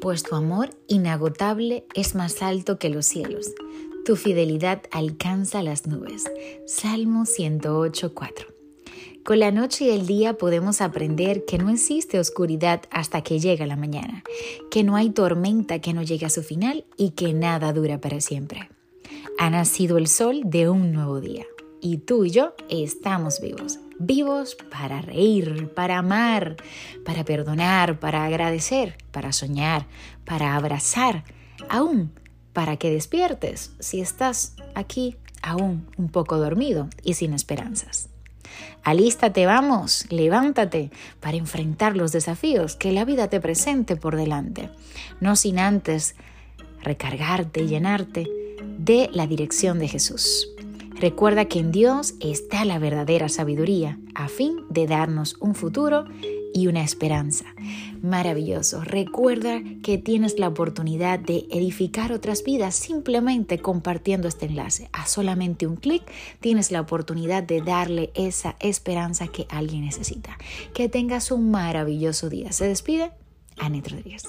pues tu amor inagotable es más alto que los cielos. Tu fidelidad alcanza las nubes. Salmo 108.4. Con la noche y el día podemos aprender que no existe oscuridad hasta que llega la mañana, que no hay tormenta que no llegue a su final y que nada dura para siempre. Ha nacido el sol de un nuevo día y tú y yo estamos vivos. Vivos para reír, para amar, para perdonar, para agradecer, para soñar, para abrazar, aún para que despiertes si estás aquí aún un poco dormido y sin esperanzas. Alístate, vamos, levántate para enfrentar los desafíos que la vida te presente por delante, no sin antes recargarte y llenarte de la dirección de Jesús. Recuerda que en Dios está la verdadera sabiduría a fin de darnos un futuro y una esperanza. Maravilloso. Recuerda que tienes la oportunidad de edificar otras vidas simplemente compartiendo este enlace. A solamente un clic tienes la oportunidad de darle esa esperanza que alguien necesita. Que tengas un maravilloso día. Se despide Anit Rodríguez.